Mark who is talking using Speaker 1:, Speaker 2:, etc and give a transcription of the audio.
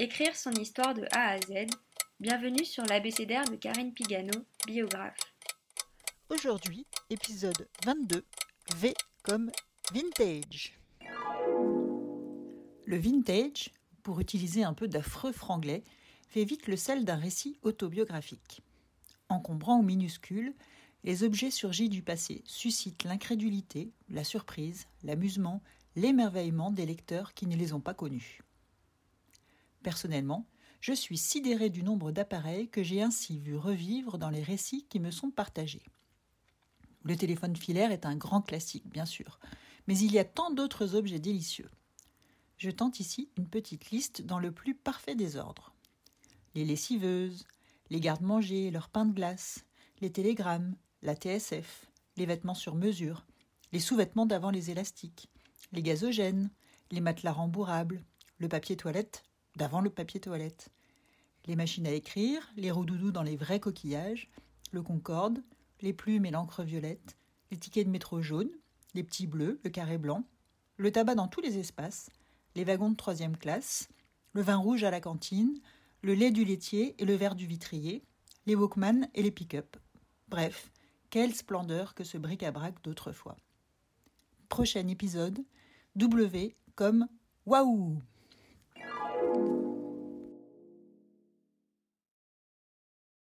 Speaker 1: Écrire son histoire de A à Z. Bienvenue sur l'abécédaire de Karine Pigano, biographe.
Speaker 2: Aujourd'hui, épisode 22, V comme vintage. Le vintage, pour utiliser un peu d'affreux franglais, fait vite le sel d'un récit autobiographique. Encombrant ou minuscule, les objets surgis du passé suscitent l'incrédulité, la surprise, l'amusement, l'émerveillement des lecteurs qui ne les ont pas connus. Personnellement, je suis sidéré du nombre d'appareils que j'ai ainsi vu revivre dans les récits qui me sont partagés. Le téléphone filaire est un grand classique, bien sûr, mais il y a tant d'autres objets délicieux. Je tente ici une petite liste dans le plus parfait désordre. Les lessiveuses, les gardes-manger, leurs pains de glace, les télégrammes, la TSF, les vêtements sur mesure, les sous-vêtements d'avant les élastiques, les gazogènes, les matelas rembourrables, le papier toilette d'avant le papier toilette, les machines à écrire, les roues-doudous dans les vrais coquillages, le Concorde, les plumes et l'encre violette, les tickets de métro jaunes, les petits bleus, le carré blanc, le tabac dans tous les espaces, les wagons de troisième classe, le vin rouge à la cantine, le lait du laitier et le verre du vitrier, les Walkman et les pick-up. Bref, quelle splendeur que ce bric-à-brac d'autrefois. Prochain épisode, W comme Waouh Thank you.